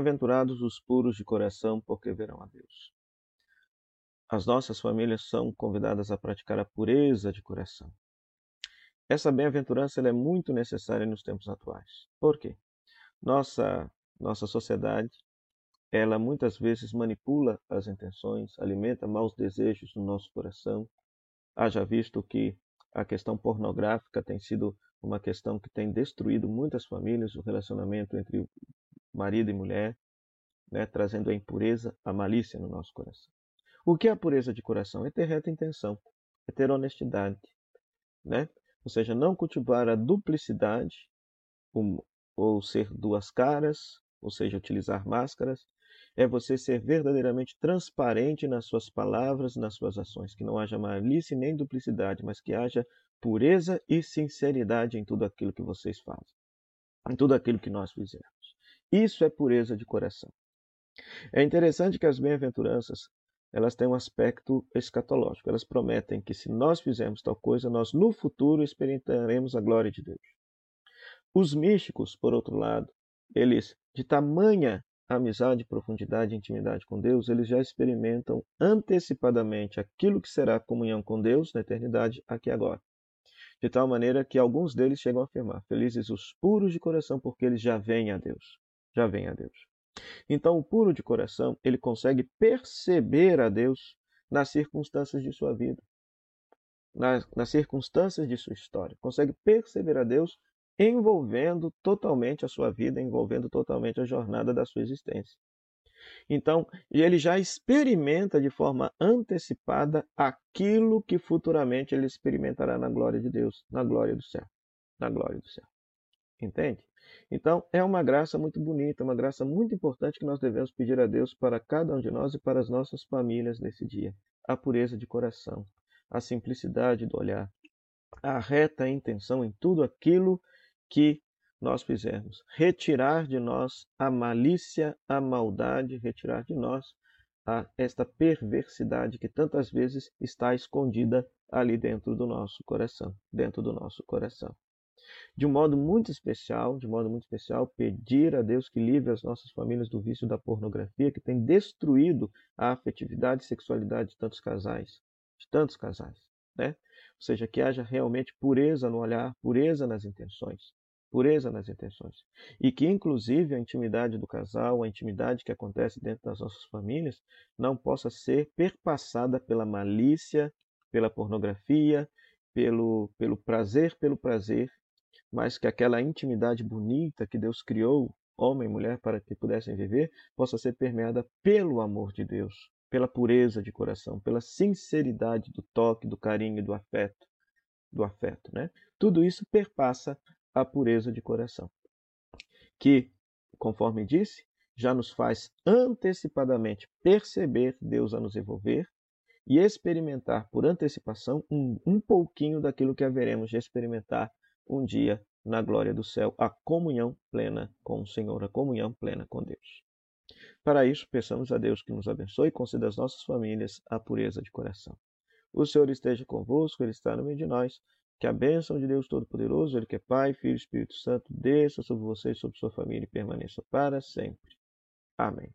Bem-aventurados os puros de coração, porque verão a Deus. As nossas famílias são convidadas a praticar a pureza de coração. Essa bem-aventurança é muito necessária nos tempos atuais. Por quê? Nossa, nossa sociedade, ela muitas vezes manipula as intenções, alimenta maus desejos no nosso coração. Haja visto que a questão pornográfica tem sido uma questão que tem destruído muitas famílias, o relacionamento entre marido e mulher, né, trazendo a impureza, a malícia no nosso coração. O que é a pureza de coração? É ter reta intenção, é ter honestidade, né? Ou seja, não cultivar a duplicidade, ou ser duas caras, ou seja, utilizar máscaras, é você ser verdadeiramente transparente nas suas palavras, nas suas ações, que não haja malícia nem duplicidade, mas que haja pureza e sinceridade em tudo aquilo que vocês fazem, em tudo aquilo que nós fizemos. Isso é pureza de coração. É interessante que as bem-aventuranças elas têm um aspecto escatológico. Elas prometem que se nós fizermos tal coisa, nós no futuro experimentaremos a glória de Deus. Os místicos, por outro lado, eles, de tamanha amizade, profundidade e intimidade com Deus, eles já experimentam antecipadamente aquilo que será a comunhão com Deus na eternidade aqui e agora. De tal maneira que alguns deles chegam a afirmar: Felizes os puros de coração, porque eles já vêm a Deus. Já vêm a Deus. Então, o puro de coração, ele consegue perceber a Deus nas circunstâncias de sua vida, nas, nas circunstâncias de sua história. Consegue perceber a Deus envolvendo totalmente a sua vida, envolvendo totalmente a jornada da sua existência. Então, ele já experimenta de forma antecipada aquilo que futuramente ele experimentará na glória de Deus, na glória do céu, na glória do céu. Entende? Então, é uma graça muito bonita, uma graça muito importante que nós devemos pedir a Deus para cada um de nós e para as nossas famílias nesse dia. A pureza de coração, a simplicidade do olhar, a reta intenção em tudo aquilo que nós fizermos. Retirar de nós a malícia, a maldade, retirar de nós a, esta perversidade que tantas vezes está escondida ali dentro do nosso coração, dentro do nosso coração. De um modo muito especial, de modo muito especial, pedir a Deus que livre as nossas famílias do vício da pornografia que tem destruído a afetividade e sexualidade de tantos casais, de tantos casais, né? Ou seja, que haja realmente pureza no olhar, pureza nas intenções, pureza nas intenções. E que, inclusive, a intimidade do casal, a intimidade que acontece dentro das nossas famílias, não possa ser perpassada pela malícia, pela pornografia, pelo, pelo prazer, pelo prazer, mas que aquela intimidade bonita que Deus criou, homem e mulher, para que pudessem viver, possa ser permeada pelo amor de Deus, pela pureza de coração, pela sinceridade do toque, do carinho, do afeto, do afeto, né? Tudo isso perpassa a pureza de coração, que, conforme disse, já nos faz antecipadamente perceber Deus a nos envolver e experimentar por antecipação um, um pouquinho daquilo que haveremos de experimentar um dia na glória do céu, a comunhão plena com o Senhor, a comunhão plena com Deus. Para isso, peçamos a Deus que nos abençoe e conceda às nossas famílias a pureza de coração. O Senhor esteja convosco, Ele está no meio de nós. Que a bênção de Deus Todo-Poderoso, Ele que é Pai, Filho e Espírito Santo, desça sobre você e sobre sua família e permaneça para sempre. Amém.